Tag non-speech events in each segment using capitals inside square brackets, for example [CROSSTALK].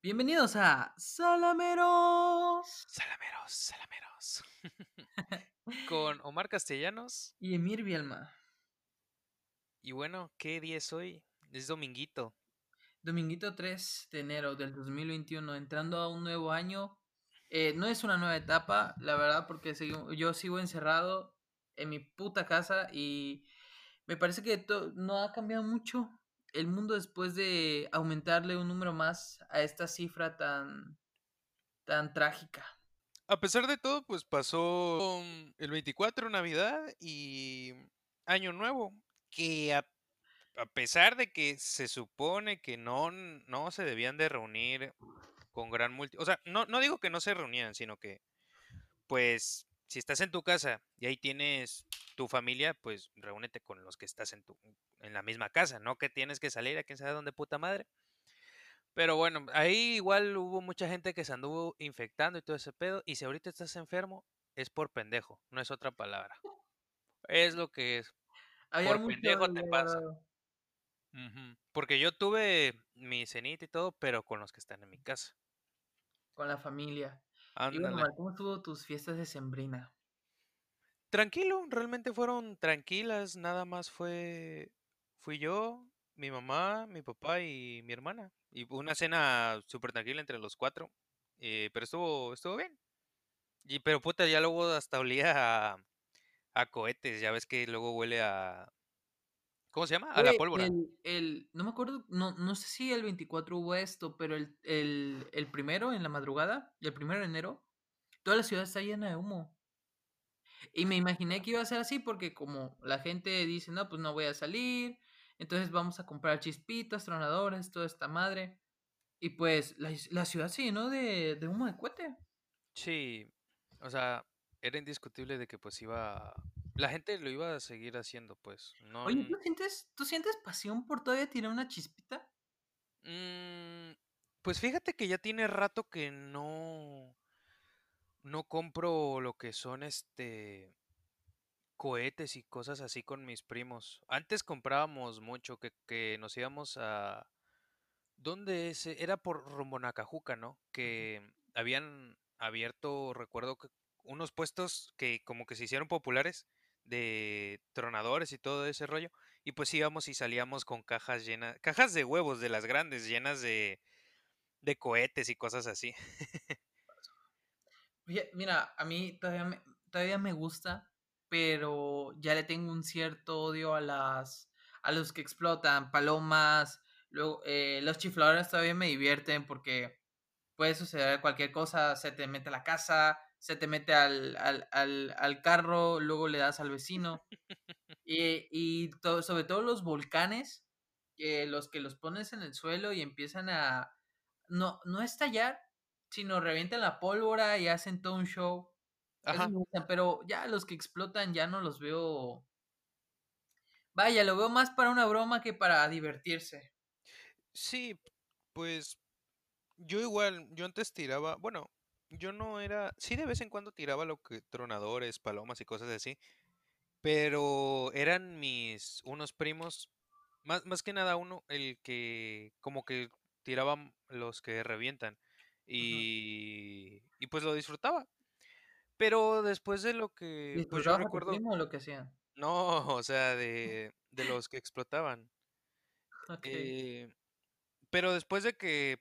Bienvenidos a Salameros Salameros, salameros. [LAUGHS] Con Omar Castellanos. y Emir Bielma. Y bueno, ¿qué día es hoy? Es dominguito. Dominguito 3 de enero del 2021, entrando a un nuevo año. Eh, no es una nueva etapa, la verdad, porque sigo- yo sigo encerrado en mi puta casa y me parece que no ha cambiado mucho el mundo después de aumentarle un número más a esta cifra tan, tan trágica. A pesar de todo, pues pasó el 24 Navidad y Año Nuevo. Que a, a pesar de que se supone que no, no se debían de reunir con gran multi... O sea, no, no digo que no se reunían, sino que, pues, si estás en tu casa y ahí tienes tu familia, pues reúnete con los que estás en, tu, en la misma casa, no que tienes que salir a quién sabe dónde puta madre. Pero bueno, ahí igual hubo mucha gente que se anduvo infectando y todo ese pedo. Y si ahorita estás enfermo, es por pendejo, no es otra palabra. Es lo que es. Había Por pendejo te pasa. Porque yo tuve mi cenita y todo, pero con los que están en mi casa. con la familia. Bueno, Ándale. Omar, ¿cómo estuvo tus fiestas de Sembrina? Tranquilo, realmente fueron tranquilas, nada más fue fui yo, mi mamá, mi papá y mi hermana. Y una cena súper tranquila entre los cuatro. eh, pero estuvo, estuvo bien. Y pero puta, ya luego hasta olía a, a cohetes, ya ves que luego huele a ¿cómo se llama? A la pólvora. el, el, no me acuerdo, no, no sé si el 24 hubo esto, pero el, el, el primero en la madrugada, el primero de enero, toda la ciudad está llena de humo. Y me imaginé que iba a ser así porque como la gente dice, no, pues no voy a salir, entonces vamos a comprar chispitas, tronadores, toda esta madre. Y pues la, la ciudad se llenó de, de humo de cohete. Sí, o sea, era indiscutible de que pues iba la gente lo iba a seguir haciendo, pues. No Oye, ¿tú sientes, ¿tú sientes pasión por todavía tirar una chispita? Mm, pues fíjate que ya tiene rato que no, no compro lo que son este cohetes y cosas así con mis primos. Antes comprábamos mucho, que, que nos íbamos a... ¿Dónde es? Era por rumbo Nacajuca, ¿no? Que habían abierto, recuerdo que unos puestos que como que se hicieron populares de tronadores y todo ese rollo. Y pues íbamos y salíamos con cajas llenas, cajas de huevos de las grandes, llenas de de cohetes y cosas así. Mira, a mí todavía me, todavía me gusta, pero ya le tengo un cierto odio a las a los que explotan, palomas, luego eh, los chifladores todavía me divierten porque puede suceder cualquier cosa, se te mete a la casa, se te mete al, al, al, al carro, luego le das al vecino. Y, y to- sobre todo los volcanes, eh, los que los pones en el suelo y empiezan a no, no estallar, sino revientan la pólvora y hacen todo un show. Ajá. pero ya los que explotan ya no los veo. Vaya, lo veo más para una broma que para divertirse. Sí, pues yo igual, yo antes tiraba, bueno, yo no era, sí de vez en cuando tiraba lo que tronadores, palomas y cosas así, pero eran mis unos primos, más, más que nada uno, el que como que tiraban los que revientan y, y pues lo disfrutaba. Pero después de lo que, pues yo ¿Disfrutabas a tu recuerdo, primo o lo que hacían? no, o sea, [LAUGHS] de, de los que explotaban. Eh, pero después de que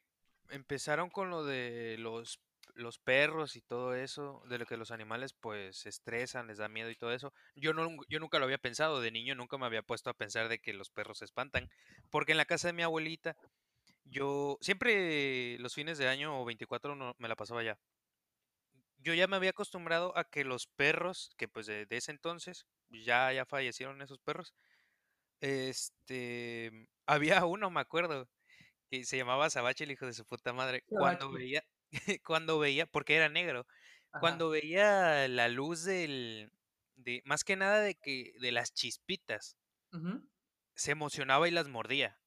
empezaron con lo de los, los perros y todo eso, de lo que los animales pues se estresan, les da miedo y todo eso, yo, no, yo nunca lo había pensado, de niño nunca me había puesto a pensar de que los perros se espantan, porque en la casa de mi abuelita, yo siempre los fines de año o 24 no, me la pasaba allá. Yo ya me había acostumbrado a que los perros, que pues de, de ese entonces, ya, ya fallecieron esos perros, este, había uno, me acuerdo, que se llamaba Sabache, el hijo de su puta madre. Cuando veía, [LAUGHS] cuando veía, porque era negro, Ajá. cuando veía la luz del, de, más que nada de que, de las chispitas, se emocionaba y las mordía.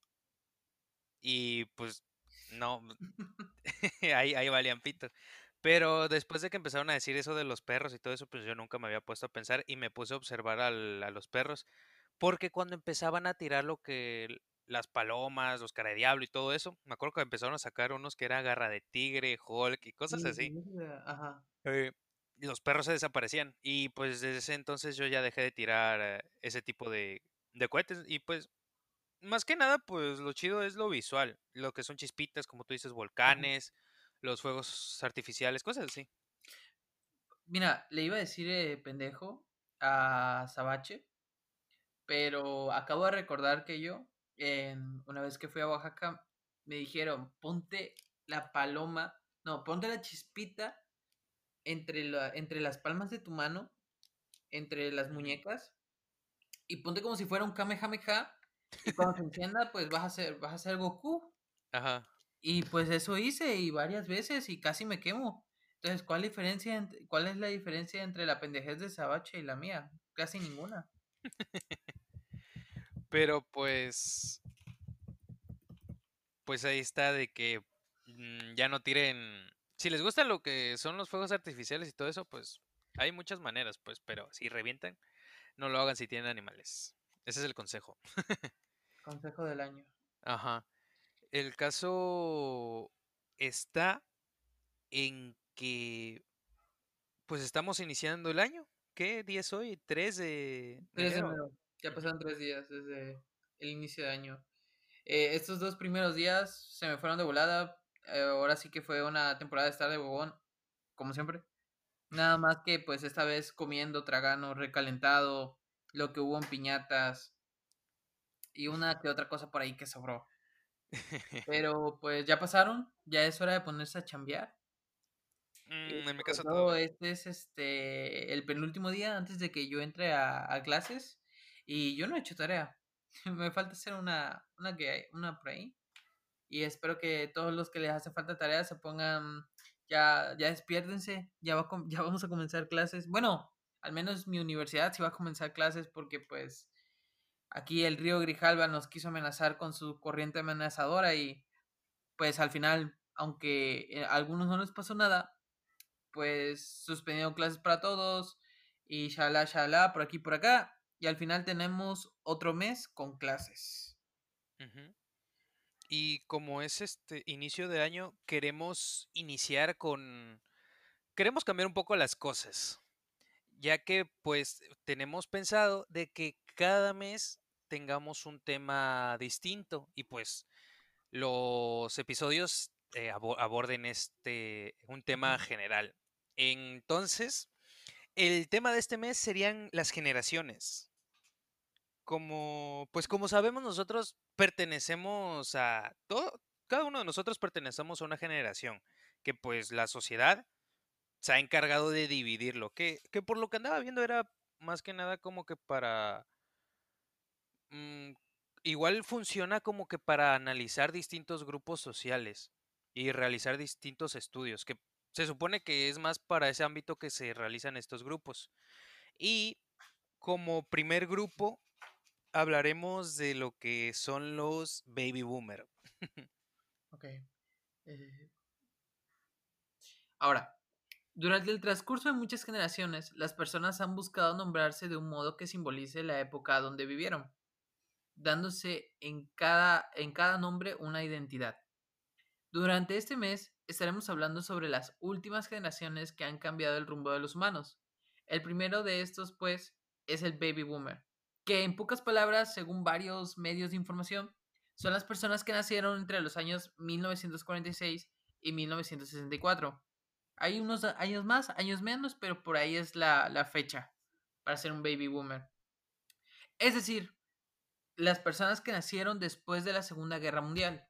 Y pues, no, [LAUGHS] [LAUGHS] ahí, ahí valían pito. Pero después de que empezaron a decir eso de los perros y todo eso, pues yo nunca me había puesto a pensar y me puse a observar al- a los perros. Porque cuando empezaban a tirar lo que las palomas, los cara de diablo y todo eso. Me acuerdo que empezaron a sacar unos que era garra de tigre, Hulk y cosas así. Ajá. Eh, los perros se desaparecían. Y pues desde ese entonces yo ya dejé de tirar eh, ese tipo de, de cohetes. Y pues, más que nada, pues lo chido es lo visual. Lo que son chispitas, como tú dices, volcanes, los fuegos artificiales, cosas así. Mira, le iba a decir eh, pendejo a Sabache, pero acabo de recordar que yo, una vez que fui a Oaxaca, me dijeron, ponte la paloma, no, ponte la chispita entre, la, entre las palmas de tu mano, entre las muñecas, y ponte como si fuera un Kamehameha, y cuando se encienda, pues vas a ser, vas a ser Goku. Ajá. Y pues eso hice, y varias veces, y casi me quemo. Entonces, ¿cuál, diferencia, ¿cuál es la diferencia entre la pendejez de Sabache y la mía? Casi ninguna. [LAUGHS] Pero pues. Pues ahí está de que mm, ya no tiren. Si les gusta lo que son los fuegos artificiales y todo eso, pues hay muchas maneras, pues, pero si revientan, no lo hagan si tienen animales. Ese es el consejo. consejo del año. [LAUGHS] Ajá. El caso está en que pues estamos iniciando el año. ¿Qué día es hoy? 3 de, enero. Ya pasaron tres días desde el inicio de año. Eh, estos dos primeros días se me fueron de volada. Eh, ahora sí que fue una temporada de estar de bobón, como siempre. Nada más que pues esta vez comiendo, tragando, recalentado, lo que hubo en piñatas y una que otra cosa por ahí que sobró. [LAUGHS] Pero pues ya pasaron, ya es hora de ponerse a chambear. Mm, en mi caso todo. Este es este el penúltimo día antes de que yo entre a, clases y yo no he hecho tarea. [LAUGHS] Me falta hacer una, una que una por ahí. Y espero que todos los que les hace falta tarea se pongan, ya, ya despiérdense, ya, va, [LAUGHS] ya vamos a comenzar clases. Bueno, al menos mi universidad sí va a comenzar clases porque pues aquí el río Grijalva nos quiso amenazar con su corriente amenazadora y pues al final, aunque a eh, algunos no les pasó nada, pues suspendieron clases para todos y shala, shala, por aquí, por acá. Y al final tenemos otro mes con clases. Y como es este inicio de año, queremos iniciar con... Queremos cambiar un poco las cosas, ya que pues tenemos pensado de que cada mes tengamos un tema distinto y pues los episodios eh, aborden este un tema general. Entonces, el tema de este mes serían las generaciones. Como, pues como sabemos nosotros pertenecemos a todo, cada uno de nosotros pertenecemos a una generación que pues la sociedad se ha encargado de dividirlo, que, que por lo que andaba viendo era más que nada como que para... Mm, igual funciona como que para analizar distintos grupos sociales y realizar distintos estudios, que se supone que es más para ese ámbito que se realizan estos grupos. Y como primer grupo hablaremos de lo que son los baby boomer. [LAUGHS] ok. Eh, ahora, durante el transcurso de muchas generaciones, las personas han buscado nombrarse de un modo que simbolice la época donde vivieron, dándose en cada, en cada nombre una identidad. Durante este mes estaremos hablando sobre las últimas generaciones que han cambiado el rumbo de los humanos. El primero de estos, pues, es el baby boomer, que en pocas palabras, según varios medios de información, son las personas que nacieron entre los años 1946 y 1964. Hay unos años más, años menos, pero por ahí es la, la fecha para ser un baby boomer. Es decir, las personas que nacieron después de la Segunda Guerra Mundial.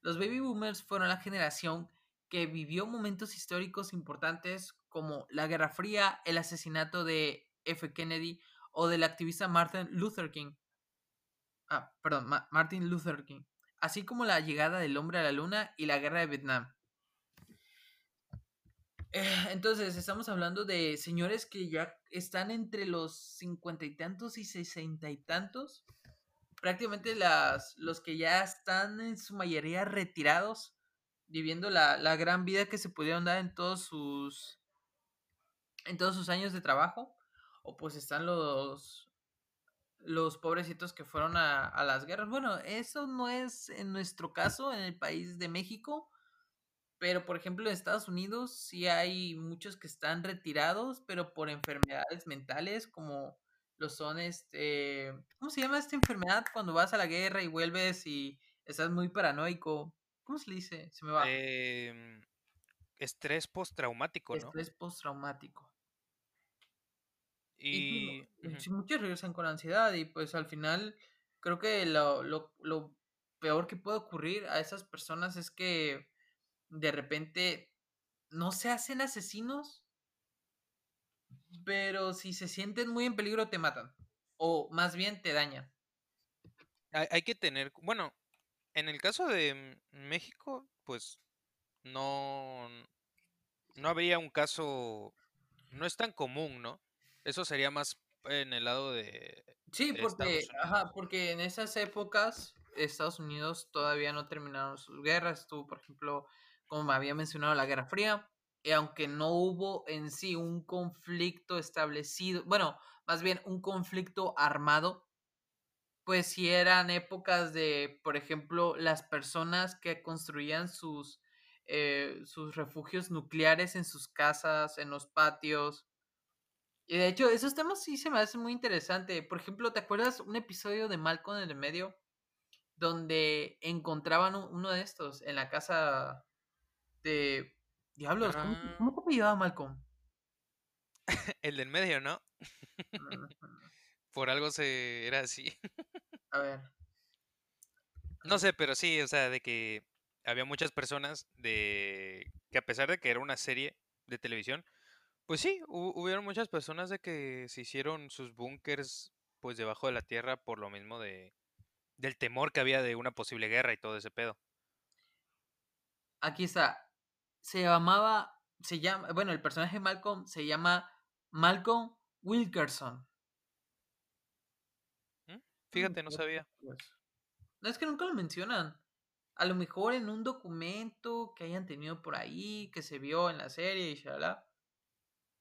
Los baby boomers fueron la generación que vivió momentos históricos importantes como la Guerra Fría, el asesinato de F. Kennedy o del activista Martin Luther King. Ah, perdón, Martin Luther King. Así como la llegada del hombre a la luna y la guerra de Vietnam. Eh, entonces, estamos hablando de señores que ya están entre los cincuenta y tantos y sesenta y tantos prácticamente las, los que ya están en su mayoría retirados, viviendo la, gran vida que se pudieron dar en todos sus en todos sus años de trabajo, o pues están los los pobrecitos que fueron a, a, las guerras. Bueno, eso no es en nuestro caso, en el país de México, pero por ejemplo en Estados Unidos sí hay muchos que están retirados, pero por enfermedades mentales, como lo son este, ¿cómo se llama esta enfermedad cuando vas a la guerra y vuelves y estás muy paranoico? ¿Cómo se le dice? Se me va. Eh, estrés postraumático, ¿no? Estrés postraumático. Y, y uh -huh. muchos regresan con ansiedad y pues al final creo que lo, lo, lo, peor que puede ocurrir a esas personas es que de repente no se hacen asesinos, pero si se sienten muy en peligro te matan o más bien te dañan. Hay, hay que tener, bueno, en el caso de México, pues no, no habría un caso, no es tan común, ¿no? Eso sería más en el lado de. Sí, de porque, ajá, porque en esas épocas Estados Unidos todavía no terminaron sus guerras. Estuvo, por ejemplo, como me había mencionado, la Guerra Fría. Y aunque no hubo en sí un conflicto establecido, bueno, más bien un conflicto armado, pues sí eran épocas de, por ejemplo, las personas que construían sus, eh, sus refugios nucleares en sus casas, en los patios, y de hecho, esos temas sí se me hacen muy interesantes. Por ejemplo, ¿te acuerdas un episodio de Malcolm en el medio? Donde encontraban uno de estos en la casa de. Diablos, ¿cómo, Ah. ¿cómo te apellidaba Malcolm? [LAUGHS] el del medio, ¿no? [LAUGHS] Por algo se era así. A ver. No sé, pero sí, o sea, de que había muchas personas de que a pesar de que era una serie de televisión, pues sí, hu- hubieron muchas personas de que se hicieron sus búnkers pues debajo de la tierra por lo mismo de del temor que había de una posible guerra y todo ese pedo. Aquí está. Se llamaba. Se llama. Bueno, el personaje de Malcolm se llama Malcolm Wilkerson. ¿Mm? Fíjate, no sabía. No es que nunca lo mencionan. A lo mejor en un documento que hayan tenido por ahí, que se vio en la serie y shalala.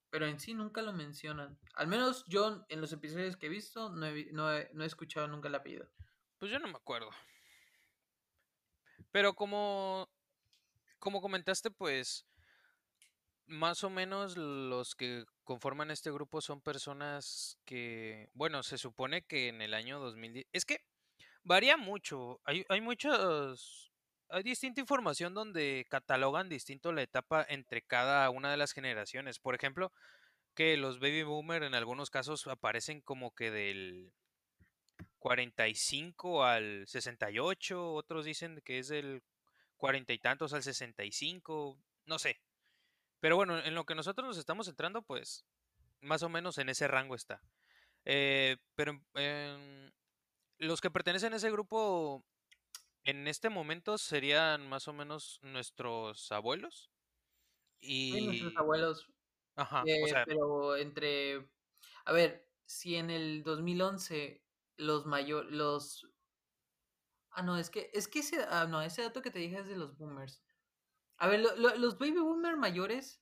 Pero en sí nunca lo mencionan. Al menos yo en los episodios que he visto no he, no he, no he escuchado nunca el apellido. Pues yo no me acuerdo. Pero como como comentaste, pues más o menos los que conforman este grupo son personas que, bueno, se supone que en el año 2010, es que varía mucho, hay, hay muchos, hay distinta información donde catalogan distinto la etapa entre cada una de las generaciones. Por ejemplo, que los baby boomer en algunos casos aparecen como que del 45 al 68, otros dicen que es del cuarenta y tantos al 65, no sé. Pero bueno, en lo que nosotros nos estamos centrando, pues más o menos en ese rango está. Eh, pero los que pertenecen a ese grupo en este momento serían más o menos nuestros abuelos. Y... Sí, nuestros abuelos. Ajá, eh, o sea, pero entre... A ver, si en el 2011 los mayores... Los... Ah, no, es que, es que ese, ah, no, ese dato que te dije es de los boomers. A ver, lo, lo, los baby boomer mayores,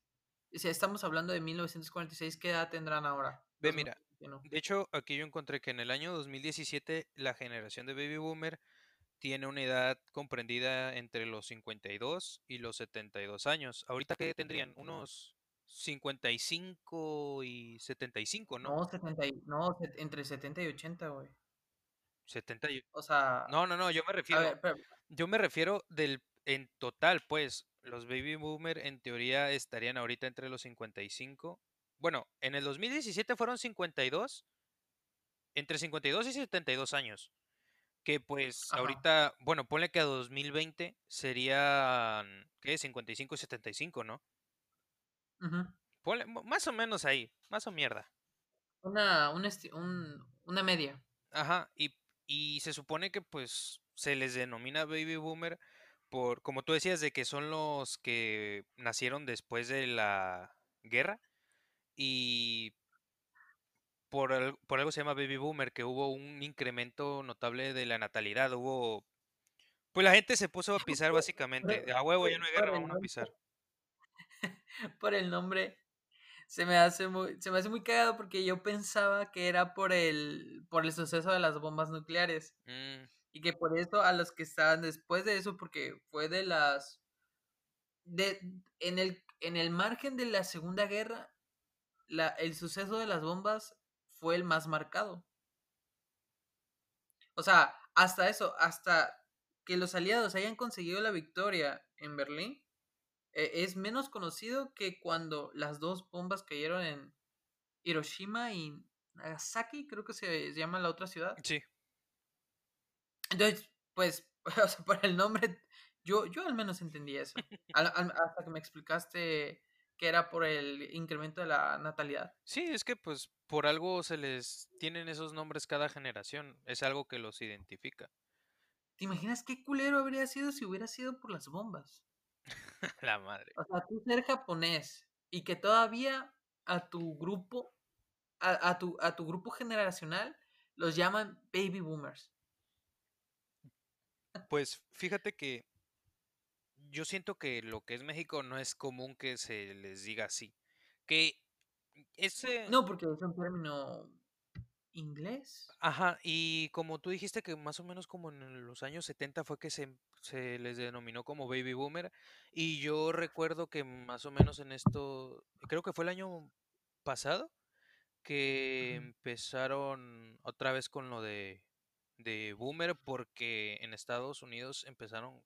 o sea, estamos hablando de 1946, ¿qué edad tendrán ahora? Ve, mira, de hecho, aquí yo encontré que en el año 2017 la generación de baby boomer tiene una edad comprendida entre los 52 y los 72 años. Ahorita qué tendrían unos 55 y 75, ¿no? No, 70 y, no entre 70 y 80, güey. 70 y... O sea, no, no, no, yo me refiero ver, pero... yo me refiero del en total, pues los baby boomer en teoría estarían ahorita entre los 55. Bueno, en el 2017 fueron 52 entre 52 y 72 años. Que pues Ajá. ahorita, bueno, ponle que a 2020 serían, ¿qué? 55 y 75, ¿no? Uh -huh. ponle, más o menos ahí, más o mierda. Una, un un, una media. Ajá, y, y se supone que pues se les denomina baby boomer por, como tú decías, de que son los que nacieron después de la guerra y por, por algo se llama baby boomer, que hubo un incremento notable de la natalidad, hubo... Pues la gente se puso a [LAUGHS] pisar básicamente, a huevo ya no hay guerra, vamos a pisar. [LAUGHS] Por el nombre se me hace muy, se me hace muy cagado porque yo pensaba que era por el, por el suceso de las bombas nucleares. Mm, Y que por eso a los que estaban después de eso, porque fue de las. De, en, el, en el margen de la Segunda Guerra, la, el suceso de las bombas fue el más marcado. O sea, hasta eso, hasta que los aliados hayan conseguido la victoria en Berlín, eh, es menos conocido que cuando las dos bombas cayeron en Hiroshima y Nagasaki, creo que se llama la otra ciudad. sí. Entonces, pues, [LAUGHS] o sea, por el nombre, yo, yo al menos entendí eso. Al- al- hasta que me explicaste que era por el incremento de la natalidad. Sí, es que pues por algo se les tienen esos nombres cada generación. Es algo que los identifica. ¿Te imaginas qué culero habría sido si hubiera sido por las bombas? [LAUGHS] La madre. O sea, tú ser japonés y que todavía a tu grupo, a, a tu, a tu grupo generacional, los llaman baby boomers. Pues fíjate que yo siento que lo que es México no es común que se les diga así. Que ese... No, porque es un término inglés. Ajá, y como tú dijiste que más o menos como en los años 70 fue que se, se les denominó como baby boomer, y yo recuerdo que más o menos en esto, creo que fue el año pasado, que empezaron otra vez con lo de, de boomer, porque en Estados Unidos empezaron,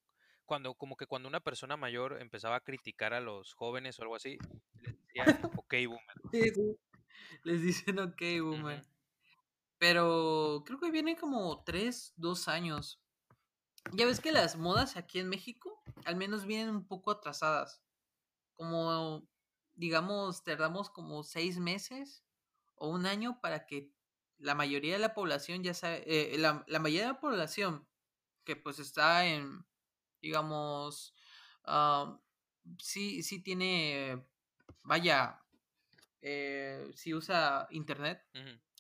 cuando, como que cuando una persona mayor empezaba a criticar a los jóvenes o algo así, les decían [LAUGHS] ok boomer. Sí, sí. Les dicen ok, boomer. Pero creo que viene como tres, dos años. Ya ves que las modas aquí en México al menos vienen un poco atrasadas. Como, digamos, tardamos como seis meses o un año para que la mayoría de la población ya sabe, eh, la, la mayoría de la población que pues está en, digamos, ah, sí, sí tiene, vaya, eh, sí usa internet.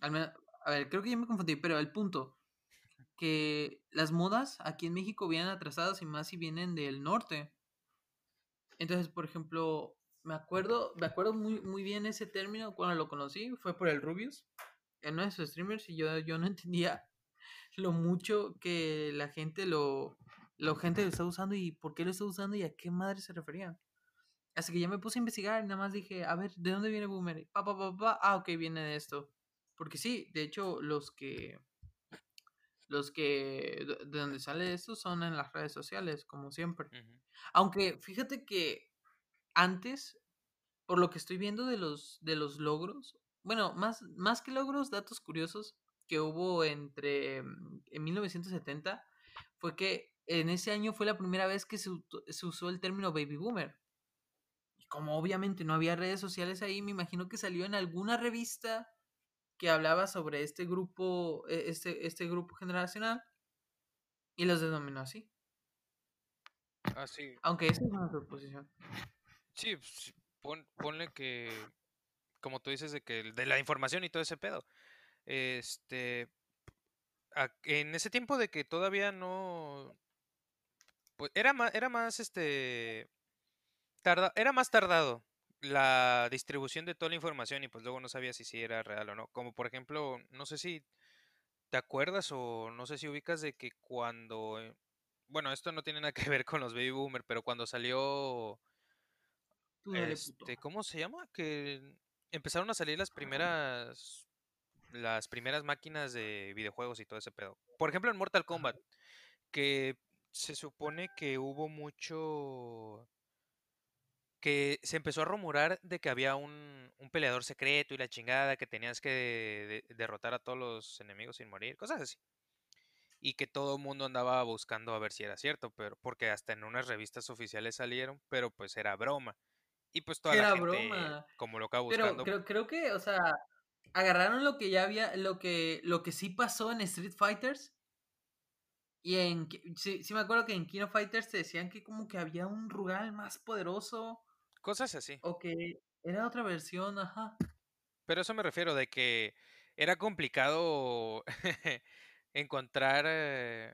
Al menos, a ver, creo que ya me confundí, pero el punto, que las modas aquí en México vienen atrasadas y más si vienen del norte. Entonces, por ejemplo, me acuerdo, me acuerdo muy, muy bien ese término cuando lo conocí, fue por el Rubius, en uno de sus streamers, y yo, yo no [LAUGHS] entendía lo mucho que la gente lo, lo gente lo está usando y por qué lo está usando y a qué madre se refería. Así que ya me puse a investigar y nada más dije, a ver, ¿de dónde viene Boomer? Pa, pa, pa, pa. Ah, ok, viene de esto. Porque sí, de hecho, los que. Los que. De de donde sale esto son en las redes sociales, como siempre. Aunque fíjate que antes, por lo que estoy viendo de los, de los logros, bueno, más, más que logros, datos curiosos que hubo entre mm, en 1970, fue que en ese año fue la primera vez que se, se usó el término baby boomer. Y como obviamente no había redes sociales ahí, me imagino que salió en alguna revista que hablaba sobre este grupo, e- este, este grupo generacional y los denominó así. Ah, sí. Aunque esa es una suposición. Sí, pues, pon- ponle que, como tú dices, de que de la información y todo ese pedo. Este, en ese tiempo de que todavía no, pues era más, era más, este, tarda, era más tardado la distribución de toda la información y pues luego no sabía si sí era real o no. Como por ejemplo, no sé si te acuerdas o no sé si ubicas de que cuando, eh, bueno, esto no tiene nada que ver con los baby boomer, pero cuando salió este, ¿cómo se llama? Que empezaron a salir las primeras, las primeras máquinas de videojuegos y todo ese pedo. Por ejemplo, en Mortal. Kombat, que se supone que hubo mucho, que se empezó a rumorar de que había un, un peleador secreto y la chingada, que tenías que de- de- derrotar a todos los enemigos sin morir, cosas así. Y que todo el mundo andaba buscando a ver si era cierto, pero porque hasta en unas revistas oficiales salieron, pero pues era broma. Y pues toda la Era gente, broma. como loca Pero buscando, creo, creo que, o sea, agarraron lo que ya había, lo que, lo que sí pasó en Street Fighters. Y en, sí, sí me acuerdo que en King of Fighters te decían que como que había un Rugal más poderoso. cosas así. O que era otra versión, ajá. Pero eso me refiero de que era complicado [LAUGHS] encontrar eh,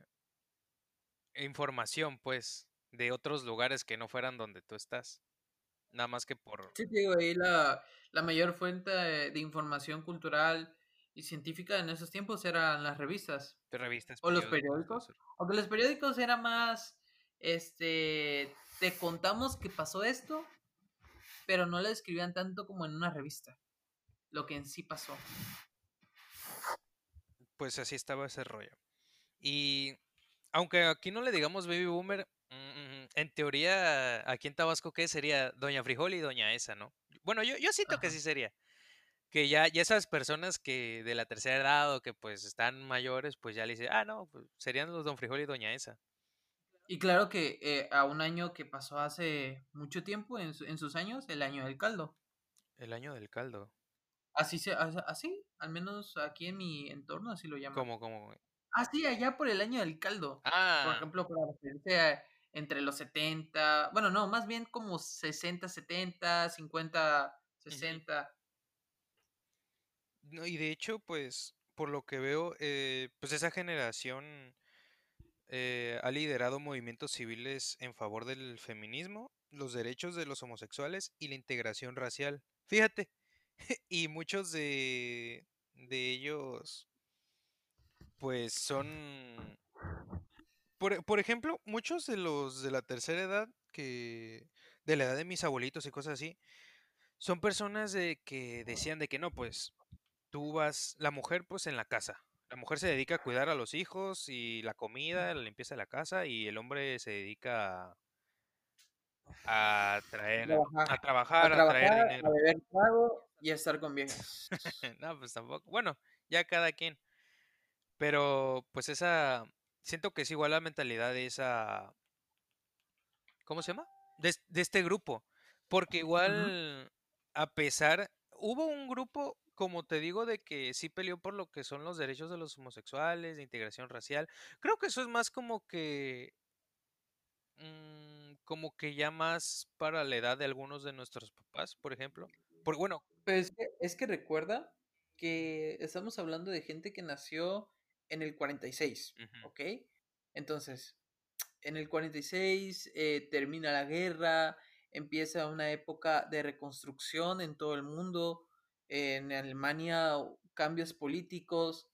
información, pues, de otros lugares que no fueran donde tú estás. Nada más que por Sí, digo, ahí la, la mayor fuente de, de información cultural y científica en esos tiempos eran las revistas de revistas, o los periódicos. Aunque los periódicos era más, este, te contamos que pasó esto, pero no lo escribían tanto como en una revista, lo que en sí pasó. Pues así estaba ese rollo. Y aunque aquí no le digamos baby boomer, en teoría aquí en Tabasco, ¿qué sería? Doña Frijol y Doña Esa, ¿no? Bueno, yo, yo siento que sí sería. Que ya, ya esas personas que de la tercera edad o que pues están mayores, pues ya le dicen, ah, no, pues serían los Don Frijol y Doña Esa. Y claro que eh, a un año que pasó hace mucho tiempo en, su- en sus años, el año del caldo. El año del caldo. Así se, as- así, al menos aquí en mi entorno así lo llaman. ¿Cómo, cómo? Ah, sí, allá por el año del caldo. Por Ah, ejemplo, para referirse a entre los 70, bueno, no, más bien como 60, 70, 50, ujú. 60. No, y de hecho, pues, por lo que veo, eh, pues esa generación eh, ha liderado movimientos civiles en favor del feminismo, los derechos de los homosexuales y la integración racial. Fíjate, [LAUGHS] y muchos de, de ellos, pues son, por, por ejemplo, muchos de los de la tercera edad, que de la edad de mis abuelitos y cosas así, son personas de que decían de que no, pues tú vas, la mujer pues en la casa. La mujer se dedica a cuidar a los hijos y la comida, la limpieza de la casa y el hombre se dedica a, a A traer, trabajar, a a trabajar, a traer trabajar, a dinero. beber trago y a estar con viejas. [LAUGHS] No, pues tampoco. Bueno, ya cada quien. Pero pues esa, siento que es igual la mentalidad de esa, ¿cómo se llama? De, de este grupo. Porque igual, a pesar, hubo un grupo, como te digo, de que sí peleó por lo que son los derechos de los homosexuales, de integración racial. Creo que eso es más como que, mm, como que ya más para la edad de algunos de nuestros papás, por ejemplo. Por, bueno, Pero es que, es que recuerda que estamos hablando de gente que nació en el 46, ujú, ¿ok? Entonces, en el 46 eh, termina la guerra, empieza una época de reconstrucción en todo el mundo, en Alemania cambios políticos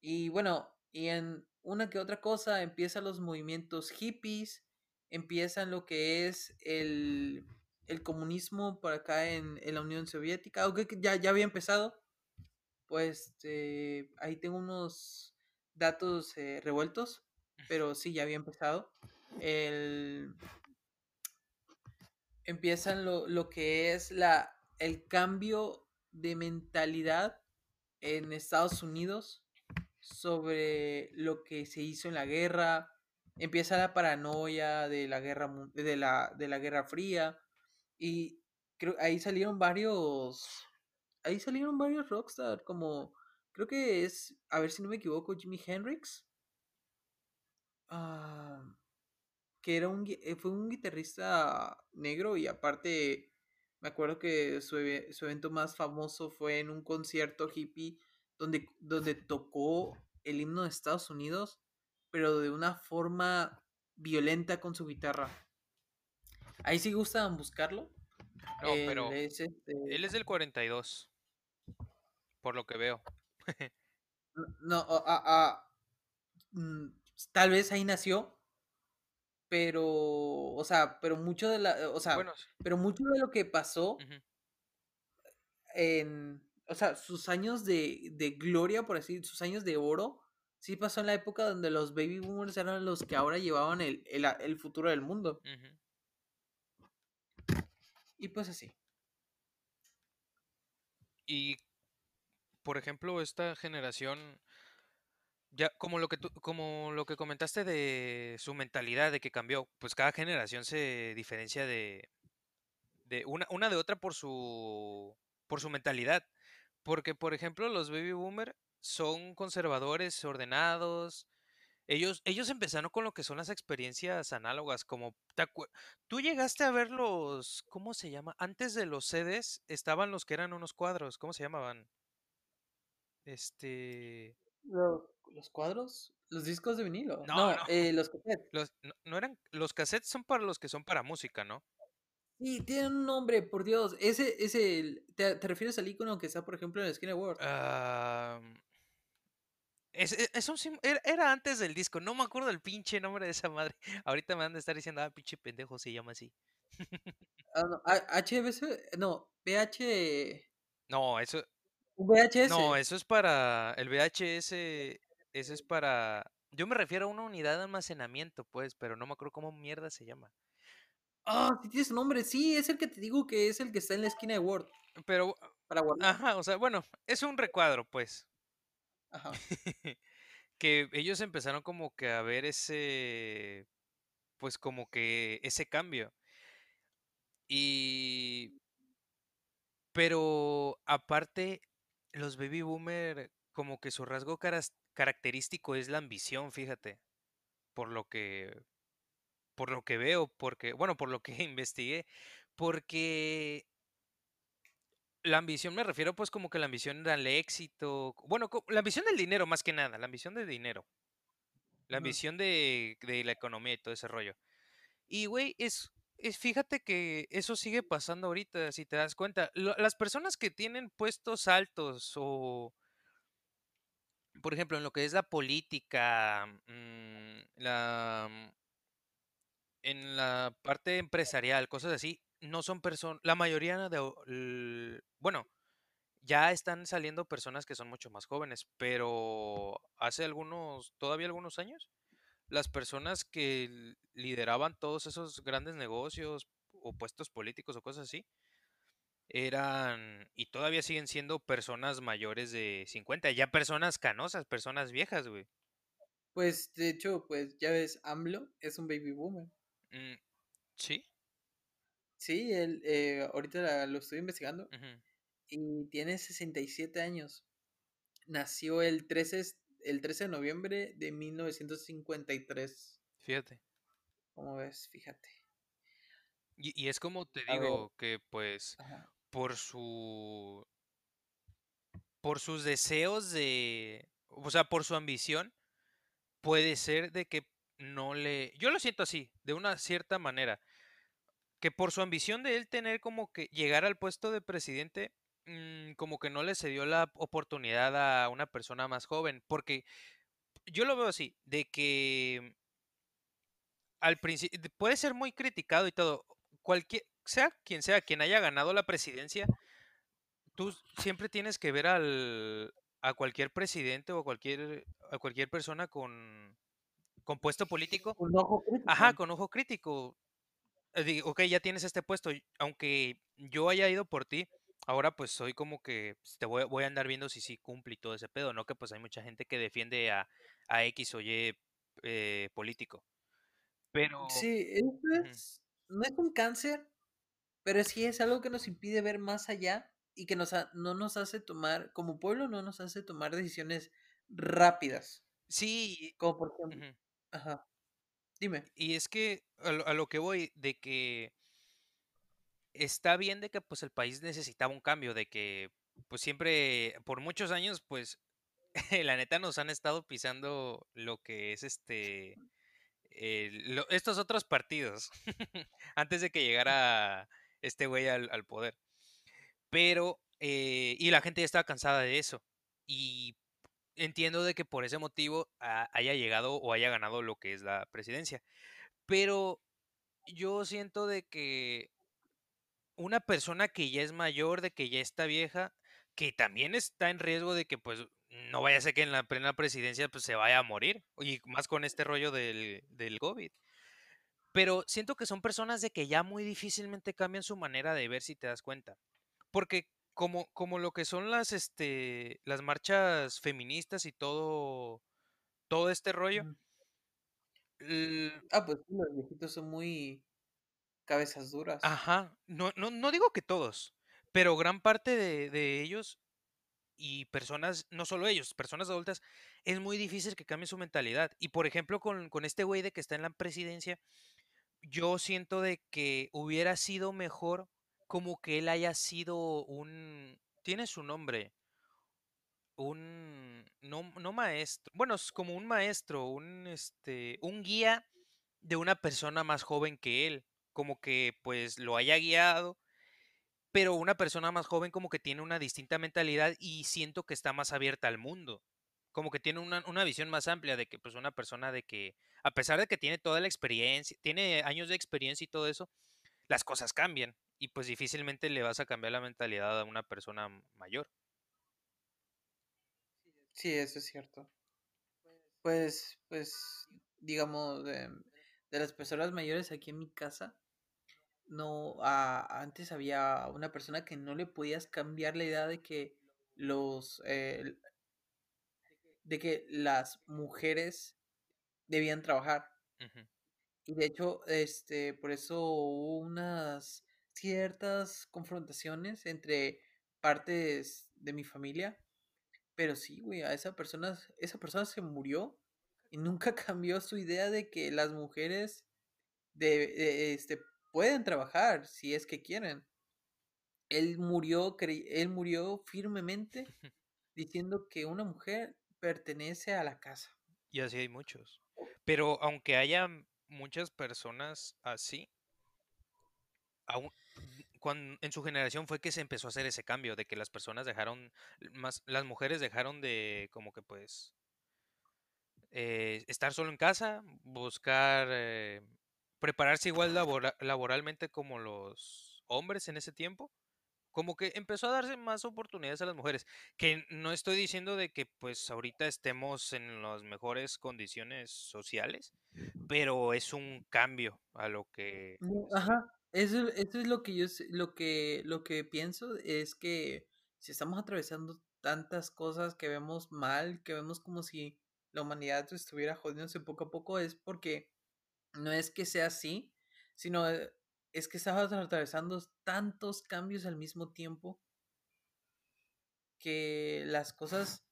y bueno, y en una que otra cosa empiezan los movimientos hippies, empiezan lo que es el, el comunismo por acá en, en la Unión Soviética, aunque que ya, ya había empezado, pues eh, ahí tengo unos datos eh, revueltos, pero sí, ya había empezado. El, empiezan lo, lo que es la, el cambio de mentalidad en Estados Unidos sobre lo que se hizo en la guerra. Empieza la paranoia de la guerra de la, de la Guerra Fría. Y creo ahí salieron varios. Ahí salieron varios rockstar. Como. Creo que es. A ver si no me equivoco. Jimi Hendrix. ah, que era un, eh, fue un guitarrista negro y aparte me acuerdo que su, su evento más famoso fue en un concierto hippie donde, donde tocó el himno de Estados Unidos, pero de una forma violenta con su guitarra. Ahí sí gustan buscarlo. no, Él pero es este. él es del 42, por lo que veo. [LAUGHS] No, ah, ah, mm, tal vez ahí nació, pero, o sea, pero mucho de la, o sea, Bueno, pero mucho de lo que pasó en, o sea, sus años de, de gloria, por así, sus años de oro, sí pasó en la época donde los baby boomers eran los que ahora llevaban el, el, el futuro del mundo. Y pues así. Y por ejemplo, esta generación, ya como lo que tú, como lo que comentaste de su mentalidad, de que cambió, pues cada generación se diferencia de, de una, una de otra por su, por su mentalidad. Porque, por ejemplo, los baby boomer son conservadores, ordenados. Ellos, ellos empezaron con lo que son las experiencias análogas, como ¿te acue- tú llegaste a ver los, ¿cómo se llama? Antes de los CDs estaban los que eran unos cuadros, ¿cómo se llamaban? Este, Los, los cuadros, los discos de vinilo. no, No, no, eh, los cassettes. los, no, no eran, los cassettes son para los que son para música, ¿no? Sí, tiene un nombre, por Dios. Ese es el. ¿Te, te refieres al icono que está, por ejemplo, en esquina de Word? Ah, es, es- es un era, antes del disco, no me acuerdo el pinche nombre de esa madre. [LAUGHS] Ahorita me van a estar diciendo, ah, pinche pendejo, se llama así. Ah, no, HBC, no, VH. [LAUGHS] No, eso, VHS. no, eso es para el VHS, ese es para. Yo me refiero a una unidad de almacenamiento, pues, pero no me acuerdo cómo mierda se llama. Ah, sí tiene su nombre. Sí, es el que te digo que es el que está en la esquina de Word. Pero, Para guardar. ajá, o sea, bueno, es un recuadro, pues. Ajá. [LAUGHS] que ellos empezaron como que a ver ese, pues como que ese cambio. Y, pero aparte, los baby boomer, como que su rasgo caras- característico es la ambición, fíjate, por lo que, por lo que veo, porque, bueno, por lo que [LAUGHS] investigué, porque la ambición me refiero pues como que la ambición al éxito, bueno, la ambición del dinero más que nada, la ambición del dinero. La ambición de, de la economía y todo ese rollo. Y, güey, es, fíjate que eso sigue pasando ahorita, si te das cuenta. Las personas que tienen puestos altos o, por ejemplo, en lo que es la política, mm, la, mm, en la parte empresarial, cosas así, no son personas, la mayoría de, bueno, ya están saliendo personas que son mucho más jóvenes, pero hace algunos, todavía algunos años las personas que lideraban todos esos grandes negocios o puestos políticos o cosas así, eran y todavía siguen siendo personas mayores de 50, ya personas canosas, personas viejas, güey. Pues, de hecho, pues ya ves, AMLO es un baby boomer. Mm, sí. Sí, él, eh, ahorita la- lo estoy investigando ujú, y tiene 67 años. Nació el 13, es- el 13 de noviembre de 1953. Fíjate. ¿Cómo ves? Fíjate. Y, y es como te A ver. digo que pues Ajá. por su por sus deseos de, o sea, por su ambición, puede ser de que no le, yo lo siento así, de una cierta manera, que por su ambición de él tener como que llegar al puesto de presidente, mm, como que no le cedió la oportunidad a una persona más joven, porque yo lo veo así, de que al principio puede ser muy criticado y todo, cualquier, sea quien sea quien haya ganado la presidencia, tú siempre tienes que ver al, a cualquier presidente o a cualquier, a cualquier persona con, con puesto político, Un ojo crítico. ajá, con ojo crítico. Eh, digo, ok, ya tienes este puesto, aunque yo haya ido por ti, ahora pues soy como que pues, te voy, voy a andar viendo si sí cumple y todo ese pedo, ¿no? Que pues hay mucha gente que defiende a, a X o Y eh, político. Pero, Sí, es, no es un cáncer, pero sí es algo que nos impide ver más allá y que nos ha- no nos hace tomar, como pueblo, no nos hace tomar decisiones rápidas. sí, Como por ejemplo, ajá, dime. y es que a lo, a lo que voy, de que está bien de que pues el país necesitaba un cambio, de que pues siempre, por muchos años, pues [LAUGHS] la neta nos han estado pisando lo que es este, estos otros partidos, [LAUGHS] antes de que llegara este güey al, poder. Pero, eh, y la gente ya estaba cansada de eso. Y entiendo de que por ese motivo haya llegado o haya ganado lo que es la presidencia. Pero yo siento de que una persona que ya es mayor, de que ya está vieja, que también está en riesgo de que pues no vaya a ser que en la plena presidencia pues se vaya a morir, y más con este rollo del, del COVID. Pero siento que son personas de que ya muy difícilmente cambian su manera de ver si te das cuenta. Porque como, como lo que son las, este, las marchas feministas y todo, todo este rollo, Ah, pues los viejitos son muy cabezas duras. ajá, no, no, no digo que todos, pero gran parte de, de ellos y personas, no solo ellos, personas adultas, es muy difícil que cambien su mentalidad. Y por ejemplo, con, con este güey de que está en la presidencia, yo siento de que hubiera sido mejor como que él haya sido un, tiene su nombre, un, no, no maestro, bueno, es como un maestro, un, este, un guía de una persona más joven que él. Como que pues lo haya guiado, pero una persona más joven como que tiene una distinta mentalidad y siento que está más abierta al mundo, como que tiene una, una visión más amplia de que pues una persona de que a pesar de que tiene toda la experiencia, tiene años de experiencia y todo eso, las cosas cambian y pues difícilmente le vas a cambiar la mentalidad a una persona mayor. Sí, eso es cierto. Pues, pues, digamos, de, de las personas mayores aquí en mi casa, no, ah, antes había una persona que no le podías cambiar la idea de que los, eh, de que las mujeres debían trabajar. Y de hecho, este, por eso hubo unas ciertas confrontaciones entre partes de mi familia. Pero sí, güey, a esa persona, esa persona se murió y nunca [LAUGHS] cambió su idea de que las mujeres de, de- este, pueden trabajar si es que quieren. Él murió, cre- él murió firmemente [LAUGHS] diciendo que una mujer pertenece a la casa. Y así hay muchos. Pero aunque haya muchas personas así, aún, cuan- en su generación fue que se empezó a hacer ese cambio, de que las personas dejaron, más, las mujeres dejaron de como que pues eh, estar solo en casa, buscar eh, prepararse igual labora- laboralmente como los hombres en ese tiempo. Como que empezó a darse más oportunidades a las mujeres. Que no estoy diciendo de que pues ahorita estemos en las mejores condiciones sociales, pero es un cambio a lo que ajá, eso, eso es lo que yo lo que lo que pienso es que si estamos atravesando tantas cosas que vemos mal, que vemos como si la humanidad estuviera jodiéndose poco a poco, es porque no es que sea así, sino eh, es que estamos atravesando tantos cambios al mismo tiempo que las cosas,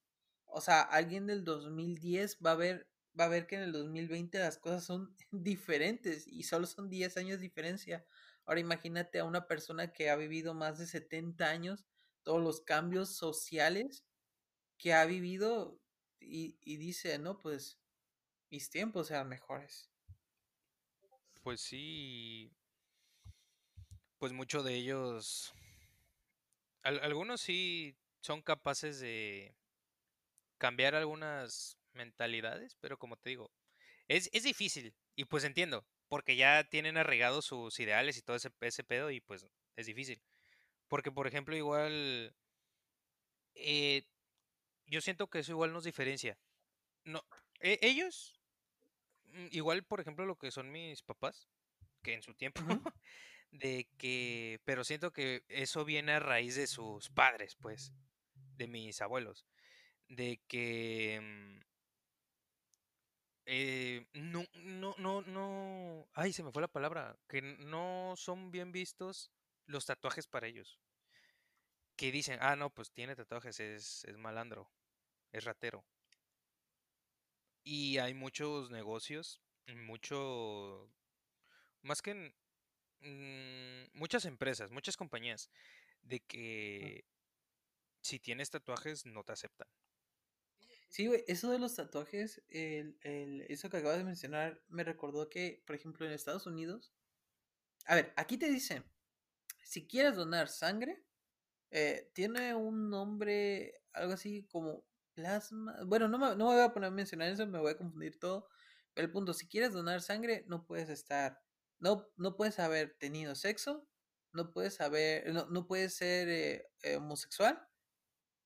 o sea, alguien del 2010 va a ver, va a ver que en el 2020 las cosas son [LAUGHS] diferentes y solo son 10 años de diferencia. Ahora imagínate a una persona que ha vivido más de 70 años, todos los cambios sociales que ha vivido y, y dice, no, pues mis tiempos eran mejores. Pues sí, pues muchos de ellos, al- algunos sí son capaces de cambiar algunas mentalidades, pero como te digo, es, es difícil y pues entiendo, porque ya tienen arraigados sus ideales y todo ese, ese pedo y pues es difícil. Porque por ejemplo igual, eh, yo siento que eso igual nos diferencia. No, e- ellos, igual por ejemplo lo que son mis papás, que en su tiempo, [LAUGHS] de que, pero siento que eso viene a raíz de sus padres, pues, de mis abuelos, de que mm, eh, no, no, no, no, ay, se me fue la palabra, que no son bien vistos los tatuajes para ellos, que dicen, ah, no, pues tiene tatuajes, es, es malandro, es ratero. Y hay muchos negocios, mucho, más que mm, muchas empresas, muchas compañías, de que si tienes tatuajes no te aceptan. Sí, güey, eso de los tatuajes, el, el- eso que acabas de mencionar, me recordó que, por ejemplo, en Estados Unidos, a ver, aquí te dicen, si quieres donar sangre, eh, tiene un nombre, algo así como plasma. Bueno, no me, no me voy a poner a mencionar eso, me voy a confundir todo. Pero el punto, si quieres donar sangre, no puedes estar, no, no puedes haber tenido sexo, no puedes haber, no, no puedes ser eh, eh, homosexual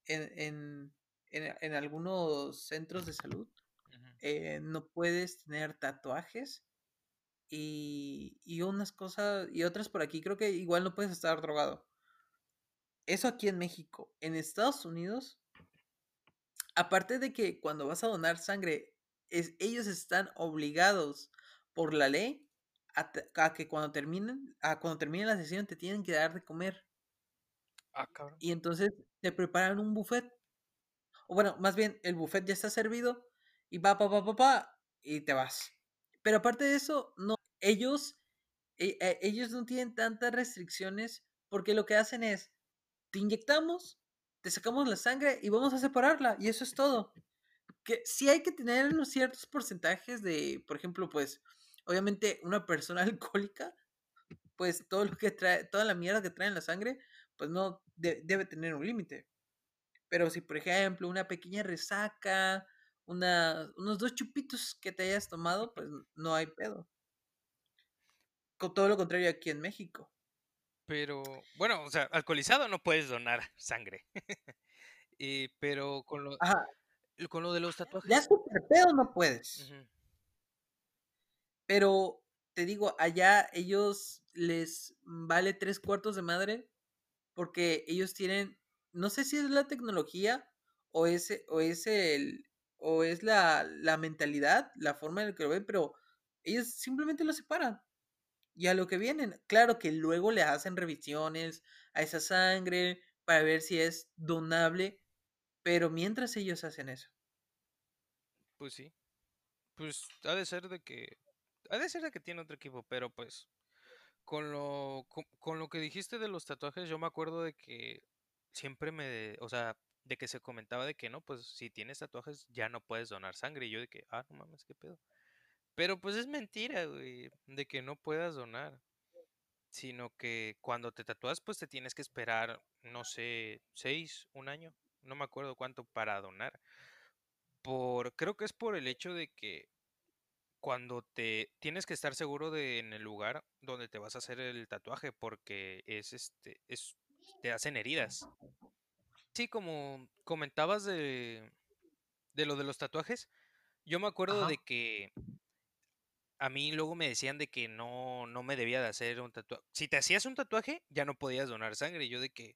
en, en, en, en algunos centros de salud. Eh, no puedes tener tatuajes y, y unas cosas y otras por aquí. Creo que igual no puedes estar drogado. Eso aquí en México. En Estados Unidos, aparte de que cuando vas a donar sangre, es, ellos están obligados por la ley a, que cuando terminen, a cuando la sesión te tienen que dar de comer. Ah, cabrón. Y entonces te preparan un buffet. O bueno, más bien, el buffet ya está servido y va, pa, pa, pa, pa, y te vas. Pero aparte de eso, no, ellos, e- e- ellos no tienen tantas restricciones porque lo que hacen es, te inyectamos, te sacamos la sangre y vamos a separarla y eso es todo. Que sí hay que tener unos ciertos porcentajes de, por ejemplo, pues, obviamente una persona [LAUGHS] alcohólica pues todo lo que trae, toda la mierda que trae en la sangre, pues no debe tener un límite. Pero si, por ejemplo, una pequeña resaca, unos dos chupitos que te hayas tomado, pues no hay pedo. Con todo lo contrario aquí en México. Pero, bueno, o sea, alcoholizado no puedes donar sangre. [LAUGHS] y, pero con lo, con lo de los tatuajes. Ya super pedo no puedes. Pero te digo, allá ellos les vale tres cuartos de madre porque ellos tienen, no sé si es la tecnología o es, o es el, o es la, la mentalidad, la forma en la que lo ven, pero ellos simplemente lo separan. Y a lo que vienen, claro que luego le hacen revisiones a esa sangre para ver si es donable, pero mientras ellos hacen eso. Pues sí. Pues ha de ser de que ha de ser de que tiene otro equipo, pero pues con lo, con, lo que dijiste de los tatuajes, yo me acuerdo de que siempre me, o sea, de que se comentaba de que no, pues si tienes tatuajes ya no puedes donar sangre. Y yo de que, ah, no mames, qué pedo. Pero pues es mentira, güey, de que no puedas donar. Sino que cuando te tatúas, pues te tienes que esperar, no sé, seis, un año, no me acuerdo cuánto para donar. Por, creo que es por el hecho de que cuando te tienes que estar seguro de en el lugar donde te vas a hacer el tatuaje porque es este es te hacen heridas. Sí, como comentabas de de lo de los tatuajes, yo me acuerdo de que a mí luego me decían de que no no me debía de hacer un tatuaje. Si te hacías un tatuaje, ya no podías donar sangre. Yo de que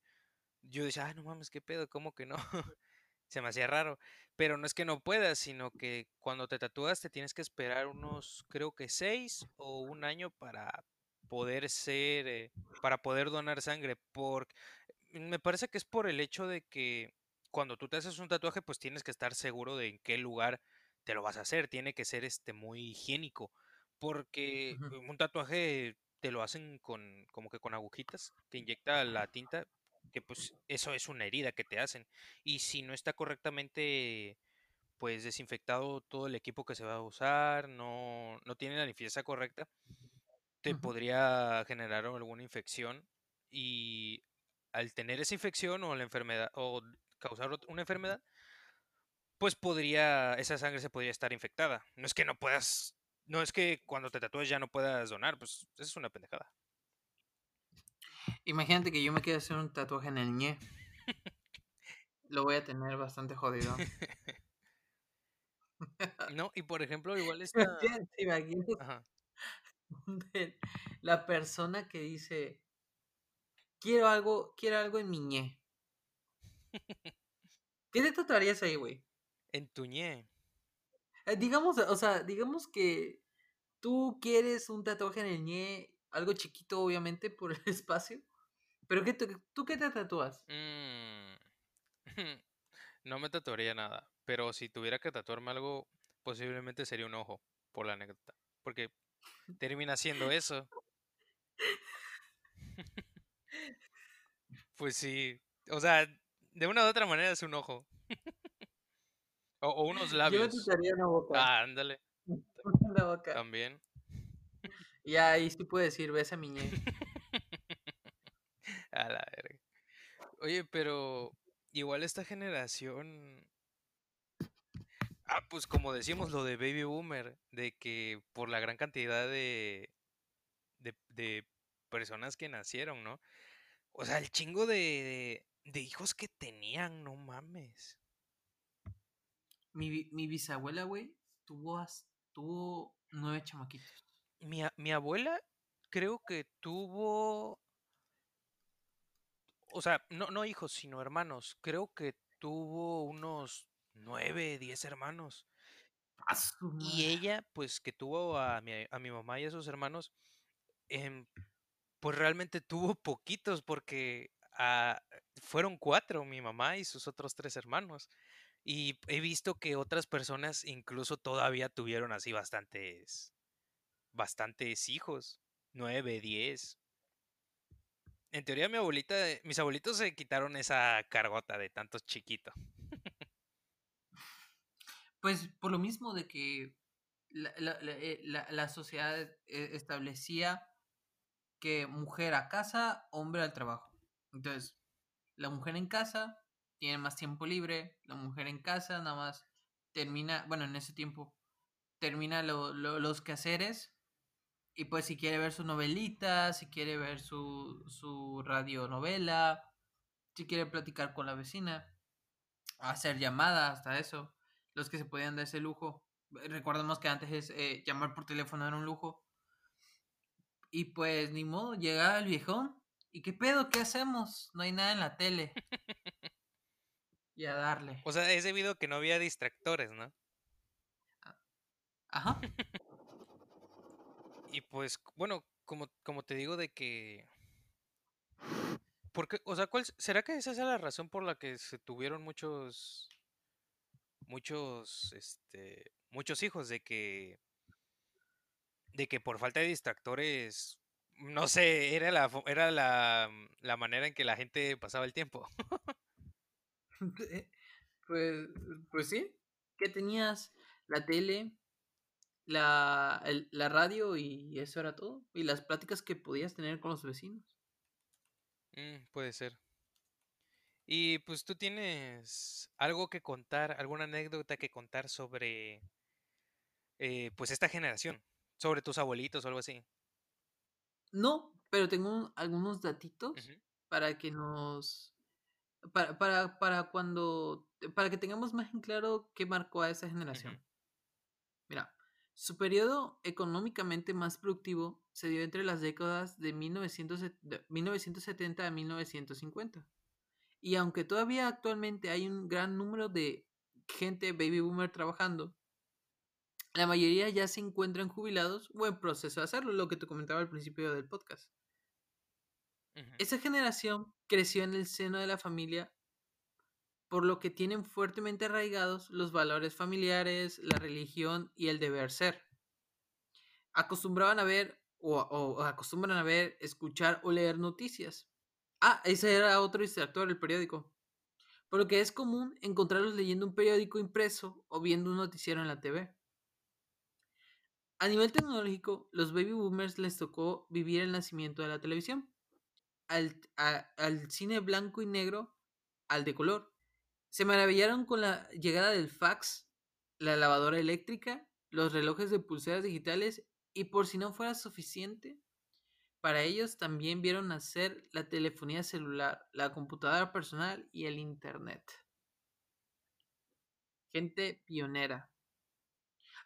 yo decía, "Ah, no mames, qué pedo, ¿cómo que no?" [LAUGHS] Se me hacía raro. Pero no es que no puedas, sino que cuando te tatúas te tienes que esperar unos, creo que seis o un año para poder ser, eh, para poder donar sangre. Por, me parece que es por el hecho de que cuando tú te haces un tatuaje, pues tienes que estar seguro de en qué lugar te lo vas a hacer. Tiene que ser este muy higiénico. Porque un tatuaje te lo hacen con, como que con agujitas, te inyecta la tinta que pues eso es una herida que te hacen. Y si no está correctamente pues desinfectado todo el equipo que se va a usar, no, no tiene la limpieza correcta, te podría generar alguna infección y al tener esa infección o la enfermedad o causar una enfermedad, pues podría esa sangre se podría estar infectada. No es que no puedas, no es que cuando te tatúes ya no puedas donar, pues eso es una pendejada. Imagínate que yo me quiero hacer un tatuaje en el ñe. [LAUGHS] Lo voy a tener bastante jodido. No, y por ejemplo, igual [LAUGHS] está. [LAUGHS] La persona que dice quiero algo, quiero algo en mi ñe. ¿Qué te tatuarías ahí, güey? En tu ñe. Eh, digamos, o sea, digamos que tú quieres un tatuaje en el ñe, algo chiquito, obviamente, por el [LAUGHS] espacio. ¿Pero qué, tú, qué te tatúas? Mm, [LAUGHS] no me tatuaría nada, pero si tuviera que tatuarme algo, posiblemente sería un ojo, por la anécdota. Porque termina siendo eso. [LAUGHS] pues sí, o sea, de una u otra manera es un ojo. O, unos labios. Yo me una boca. Ah, ándale. [LAUGHS] Una boca. También. Y ahí sí puedes decir, ves a mi [LAUGHS] A la verga. Oye, pero igual esta generación. Ah, pues como decimos lo de Baby Boomer, de que por la gran cantidad de, de, personas que nacieron, ¿no? O sea, el chingo de, de, hijos que tenían, no mames. Mi, mi bisabuela, güey, tuvo, tuvo nueve chamaquitos. Mi, mi abuela creo que tuvo o sea, no, no hijos, sino hermanos. Creo que tuvo unos nueve, diez hermanos. Y ella, pues que tuvo a mi, a mi mamá y a sus hermanos, em, pues realmente tuvo poquitos porque ah, fueron cuatro, mi mamá y sus otros tres hermanos. Y he visto que otras personas incluso todavía tuvieron así bastantes, bastantes hijos, nueve, diez. En teoría mi abuelita, mis abuelitos se quitaron esa cargota de tantos chiquitos. [LAUGHS] Pues por lo mismo de que la, la, la, eh, sociedad eh, establecía que mujer a casa, hombre al trabajo. Entonces, la mujer en casa tiene más tiempo libre, la mujer en casa nada más termina, bueno, en ese tiempo termina los quehaceres y pues si quiere ver su novelita, si quiere ver su, su radionovela, si quiere platicar con la vecina, hacer llamadas, hasta eso, los que se podían dar ese lujo. Recordemos que antes eh, llamar por teléfono era un lujo. Y pues ni modo, llegaba el viejón. ¿Y qué pedo? ¿Qué hacemos? No hay nada en la tele. [LAUGHS] y a darle. O sea, es debido a que no había distractores, ¿no? Ajá. y pues, bueno, como, como te digo de que... Porque, o sea, ¿cuál, ¿será que esa es la razón por la que se tuvieron muchos... Muchos, este... Muchos hijos de que... De que por falta de distractores no sé, era la, era la, la, manera en que la gente pasaba el tiempo. [LAUGHS] [LAUGHS] pues, pues sí, que tenías la tele, la, la radio y eso era todo. Y las pláticas que podías tener con los vecinos. Mm, puede ser. Y pues tú tienes algo que contar, alguna anécdota que contar sobre eh, pues esta generación, sobre tus abuelitos o algo así. No, pero tengo algunos datitos para que nos. Para, para, para cuando. Para que tengamos más en claro qué marcó a esa generación. Mira, su periodo económicamente más productivo se dio entre las décadas de, 1970 a 1950. Y aunque todavía actualmente hay un gran número de gente baby boomer trabajando, la mayoría ya se encuentran jubilados o en proceso de hacerlo, lo que te comentaba al principio del podcast. Esa generación creció en el seno de la familia, por lo que tienen fuertemente arraigados los valores familiares, la religión y el deber ser. Acostumbraban a ver o, acostumbran a ver, escuchar o leer noticias. Ah, ese era otro distractor, el periódico. Por lo que es común encontrarlos leyendo un periódico impreso o viendo un noticiero en la TV. A nivel tecnológico, los baby boomers les tocó vivir el nacimiento de la televisión, al, al, cine blanco y negro, al de color. Se maravillaron con la llegada del fax, la lavadora eléctrica, los relojes de pulseras digitales y por si no fuera suficiente, para ellos también vieron nacer la telefonía celular, la computadora personal y el Internet. Gente pionera.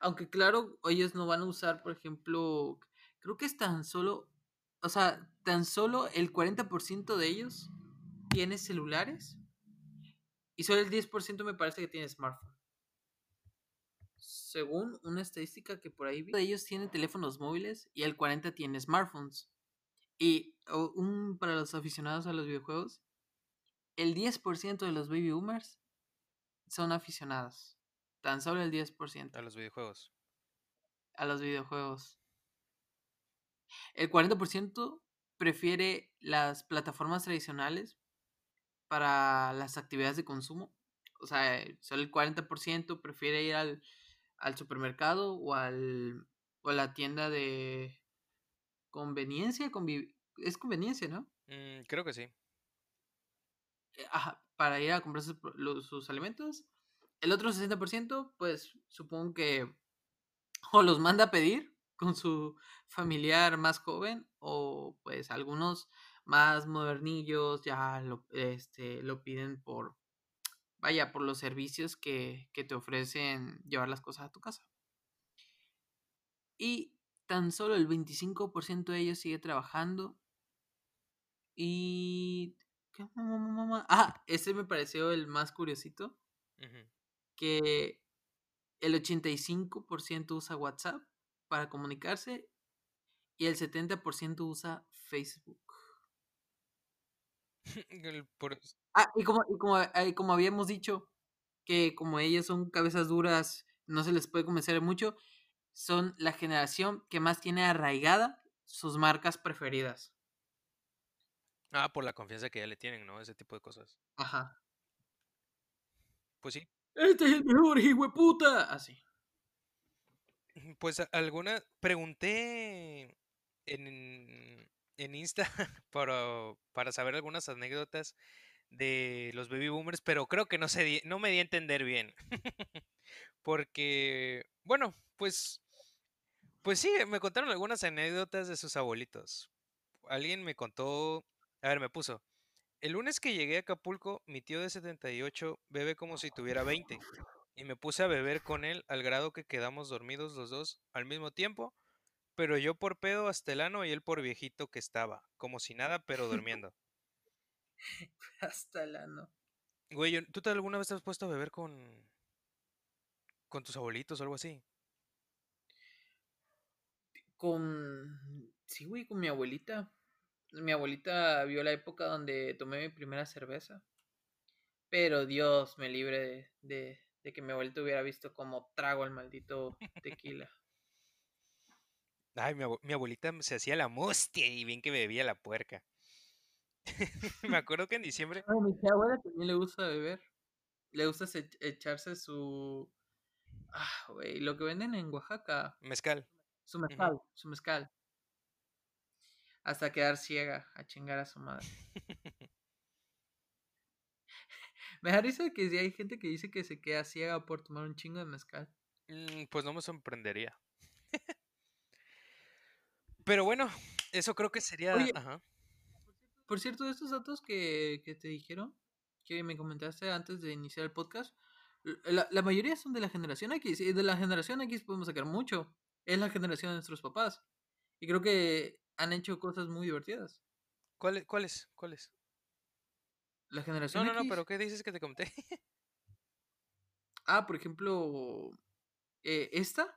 Aunque claro, ellos no van a usar, por ejemplo, creo que es tan solo, o sea, tan solo el 40% de ellos tiene celulares y solo el 10% me parece que tiene smartphone. Según una estadística que por ahí vi, ellos tienen teléfonos móviles y el 40% tiene smartphones. Y un, para los aficionados a los videojuegos, el 10% de los baby boomers son aficionados. Tan solo el 10%. A los videojuegos. A los videojuegos. El 40% prefiere las plataformas tradicionales para las actividades de consumo. O sea, solo el 40% prefiere ir al, supermercado o, al, o a la tienda de conveniencia. es conveniencia, ¿no? Mm, creo que sí. Eh, ajá, para ir a comprar sus alimentos el otro 60%, pues supongo que o los manda a pedir con su familiar más joven o pues algunos más modernillos ya lo, este, lo piden por, vaya, por los servicios que, que te ofrecen llevar las cosas a tu casa. Y tan solo el 25% de ellos sigue trabajando. Y... ¿Qué? Ah, ese me pareció el más curiosito que el 85% usa WhatsApp para comunicarse y el 70% usa Facebook. [LAUGHS] Ah, y como, y como, habíamos dicho, que como ellos son cabezas duras, no se les puede convencer mucho, son la generación que más tiene arraigada sus marcas preferidas. Ah, por la confianza que ya le tienen, ¿no? Ese tipo de cosas. Ajá. Pues sí, este es el mejor, hijo de puta. Así. Pues alguna. Pregunté en, en Insta [LAUGHS] para, para saber algunas anécdotas de los baby boomers, pero creo que no, se no me di a entender bien. [LAUGHS] Porque, bueno, pues, pues sí, me contaron algunas anécdotas de sus abuelitos. Alguien me contó, a ver, me puso, el lunes que llegué a Acapulco, mi tío de 78 bebe como si tuviera 20 y me puse a beber con él al grado que quedamos dormidos los dos al mismo tiempo, pero yo por pedo hasta el ano y él por viejito que estaba, como si nada, pero durmiendo. [LAUGHS] Hasta la no. Güey, ¿tú te alguna vez te has puesto a beber con con tus abuelitos o algo así? Con. Sí, güey, con mi abuelita. Mi abuelita vio la época donde tomé mi primera cerveza. Pero Dios me libre de, de, de que mi abuelita hubiera visto cómo trago el maldito tequila. Ay, mi, abue- mi abuelita se hacía la mustia y bien que bebía la puerca. [LAUGHS] Me acuerdo que en diciembre, mi abuela también le gusta beber. Le gusta se- echarse su. Ah, güey, lo que venden en Oaxaca. mezcal. Su mezcal, su mezcal. Hasta quedar ciega a chingar a su madre. [LAUGHS] Me da risa que si hay gente que dice que se queda ciega por tomar un chingo de mezcal. Mm, pues no me sorprendería. Pero bueno, eso creo que sería... Oye. Ajá. Por cierto, estos datos que, que te dijeron, que me comentaste antes de iniciar el podcast, la, la mayoría son de la generación X. Y de la generación X podemos sacar mucho. Es la generación de nuestros papás. Y creo que han hecho cosas muy divertidas. ¿Cuál, ¿Cuáles? ¿Cuáles? La No, generación no, no, X. pero ¿qué dices que te conté? [LAUGHS] Ah, por ejemplo, eh, esta.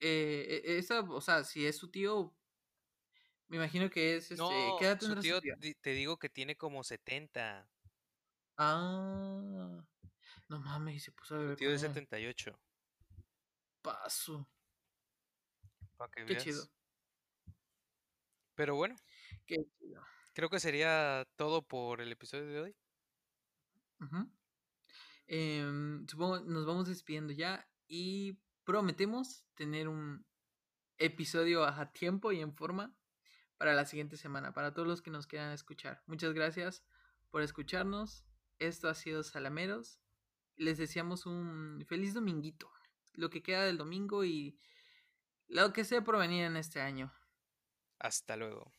Eh, e- esa, o sea, si es su tío, me imagino que es este. No, ¿Qué edad su tío, su te digo que tiene como 70. Ah, no mames, y se puso a Su beber tío de con él. 78. Paso. Para que Qué veas. chido. Pero bueno, Qué chido. Creo que sería todo por el episodio de hoy. Em, supongo nos vamos despidiendo ya y prometemos tener un episodio a tiempo y en forma para la siguiente semana, para todos los que nos quieran escuchar. Muchas gracias por escucharnos. Esto ha sido Salameros. Les deseamos un feliz dominguito, lo que queda del domingo y lo que sea por venir en este año. Hasta luego.